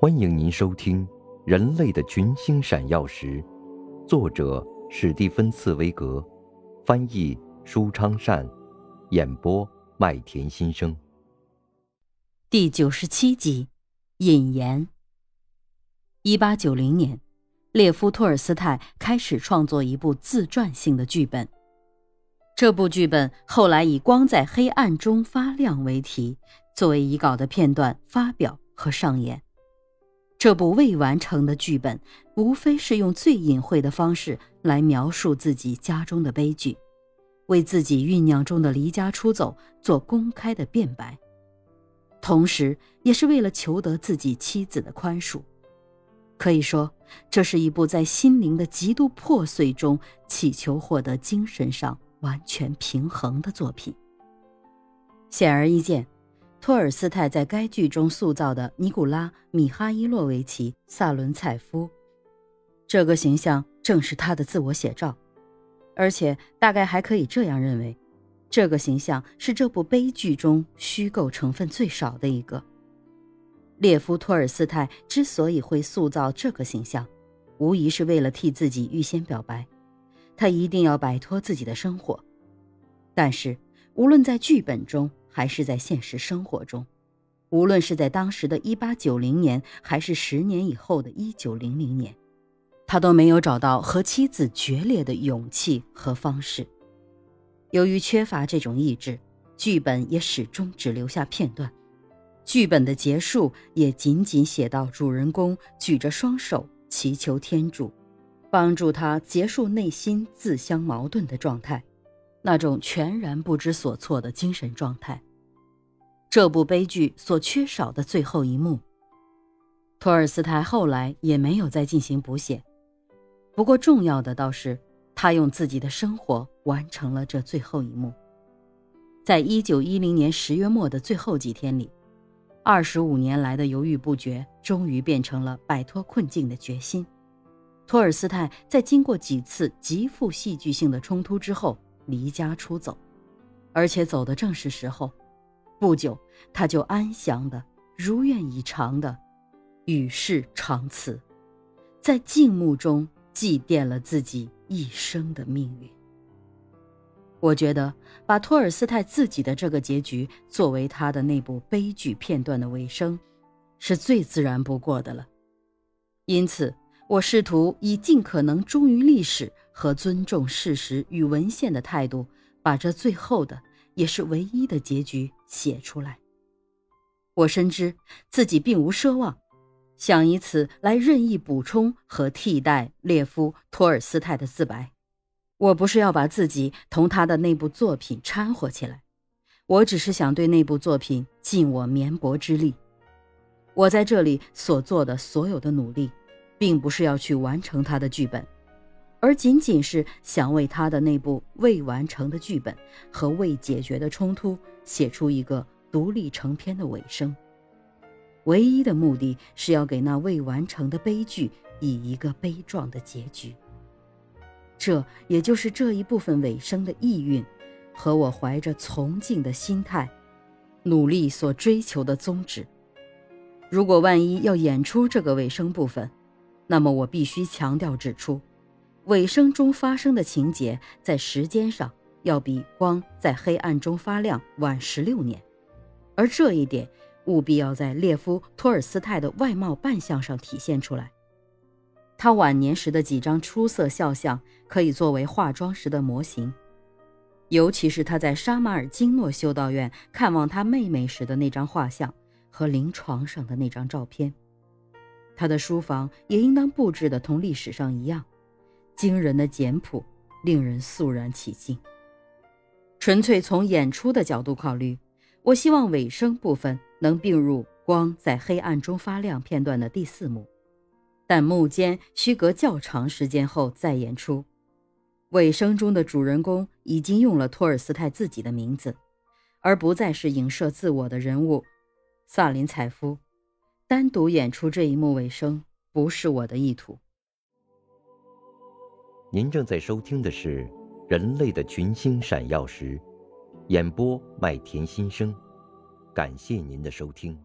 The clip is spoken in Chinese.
欢迎您收听《人类的群星闪耀时》，作者史蒂芬·茨威格，翻译舒昌善，演播麦田心声。第九十七集，引言。一八九零年，列夫·托尔斯泰开始创作一部自传性的剧本。这部剧本后来以“光在黑暗中发亮”为题，作为遗稿的片段发表和上演。这部未完成的剧本，无非是用最隐晦的方式来描述自己家中的悲剧，为自己酝酿中的离家出走做公开的辩白，同时也是为了求得自己妻子的宽恕。可以说，这是一部在心灵的极度破碎中祈求获得精神上。完全平衡的作品。显而易见，托尔斯泰在该剧中塑造的尼古拉·米哈伊洛维奇·萨伦采夫，这个形象正是他的自我写照。而且，大概还可以这样认为，这个形象是这部悲剧中虚构成分最少的一个。列夫·托尔斯泰之所以会塑造这个形象，无疑是为了替自己预先表白。他一定要摆脱自己的生活，但是无论在剧本中还是在现实生活中，无论是在当时的一八九零年，还是十年以后的一九零零年，他都没有找到和妻子决裂的勇气和方式。由于缺乏这种意志，剧本也始终只留下片段。剧本的结束也仅仅写到主人公举着双手祈求天主。帮助他结束内心自相矛盾的状态，那种全然不知所措的精神状态。这部悲剧所缺少的最后一幕，托尔斯泰后来也没有再进行补写。不过重要的倒是，他用自己的生活完成了这最后一幕。在一九一零年十月末的最后几天里，二十五年来的犹豫不决，终于变成了摆脱困境的决心。托尔斯泰在经过几次极富戏剧性的冲突之后离家出走，而且走的正是时候。不久，他就安详的、如愿以偿的与世长辞，在静穆中祭奠了自己一生的命运。我觉得，把托尔斯泰自己的这个结局作为他的那部悲剧片段的尾声，是最自然不过的了。因此。我试图以尽可能忠于历史和尊重事实与文献的态度，把这最后的也是唯一的结局写出来。我深知自己并无奢望，想以此来任意补充和替代列夫·托尔斯泰的自白。我不是要把自己同他的那部作品掺和起来，我只是想对那部作品尽我绵薄之力。我在这里所做的所有的努力。并不是要去完成他的剧本，而仅仅是想为他的那部未完成的剧本和未解决的冲突写出一个独立成篇的尾声。唯一的目的是要给那未完成的悲剧以一个悲壮的结局。这也就是这一部分尾声的意蕴，和我怀着崇敬的心态，努力所追求的宗旨。如果万一要演出这个尾声部分，那么我必须强调指出，尾声中发生的情节在时间上要比光在黑暗中发亮晚十六年，而这一点务必要在列夫·托尔斯泰的外貌扮相上体现出来。他晚年时的几张出色肖像可以作为化妆时的模型，尤其是他在沙马尔金诺修道院看望他妹妹时的那张画像和临床上的那张照片。他的书房也应当布置的同历史上一样，惊人的简朴，令人肃然起敬。纯粹从演出的角度考虑，我希望尾声部分能并入“光在黑暗中发亮”片段的第四幕，但幕间需隔较长时间后再演出。尾声中的主人公已经用了托尔斯泰自己的名字，而不再是影射自我的人物萨林采夫。单独演出这一幕尾声不是我的意图。您正在收听的是《人类的群星闪耀时》，演播麦田心声，感谢您的收听。